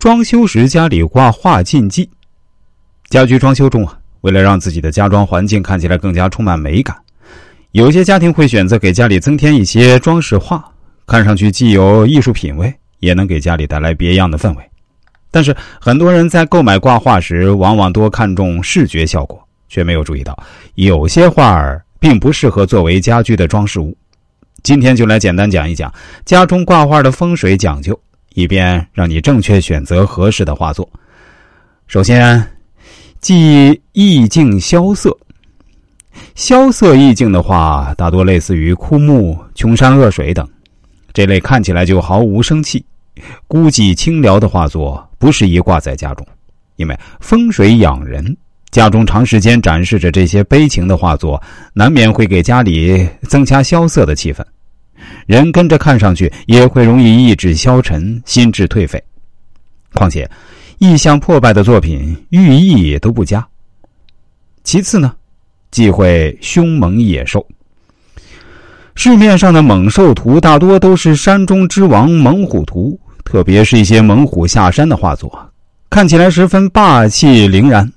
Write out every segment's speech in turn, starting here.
装修时家里挂画禁忌。家居装修中啊，为了让自己的家装环境看起来更加充满美感，有些家庭会选择给家里增添一些装饰画，看上去既有艺术品味，也能给家里带来别样的氛围。但是很多人在购买挂画时，往往多看重视觉效果，却没有注意到有些画儿并不适合作为家居的装饰物。今天就来简单讲一讲家中挂画的风水讲究。以便让你正确选择合适的画作。首先，忌意境萧瑟。萧瑟意境的画，大多类似于枯木、穷山恶水等，这类看起来就毫无生气、孤寂清寥的画作，不适宜挂在家中，因为风水养人。家中长时间展示着这些悲情的画作，难免会给家里增加萧瑟的气氛。人跟着看上去也会容易意志消沉、心智颓废。况且，意象破败的作品寓意也都不佳。其次呢，忌讳凶猛野兽。市面上的猛兽图大多都是山中之王猛虎图，特别是一些猛虎下山的画作，看起来十分霸气凌然。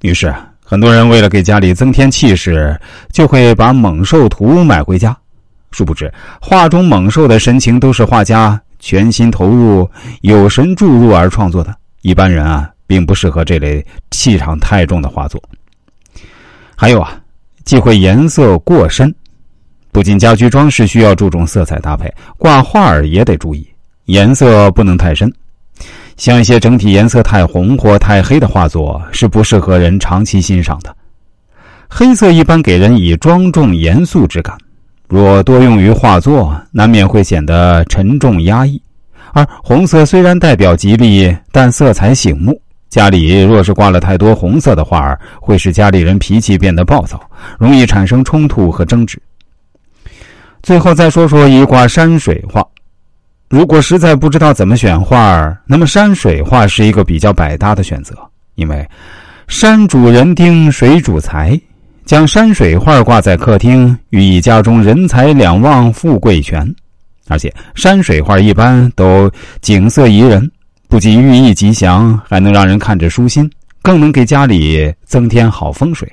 于是，很多人为了给家里增添气势，就会把猛兽图买回家。殊不知，画中猛兽的神情都是画家全心投入、有神注入而创作的。一般人啊，并不适合这类气场太重的画作。还有啊，忌讳颜色过深。不仅家居装饰需要注重色彩搭配，挂画儿也得注意颜色不能太深。像一些整体颜色太红或太黑的画作，是不适合人长期欣赏的。黑色一般给人以庄重严肃之感。若多用于画作，难免会显得沉重压抑；而红色虽然代表吉利，但色彩醒目。家里若是挂了太多红色的画儿，会使家里人脾气变得暴躁，容易产生冲突和争执。最后再说说一挂山水画。如果实在不知道怎么选画儿，那么山水画是一个比较百搭的选择，因为山主人丁，水主财。将山水画挂在客厅，寓意家中人财两旺、富贵全。而且山水画一般都景色宜人，不仅寓意吉祥，还能让人看着舒心，更能给家里增添好风水。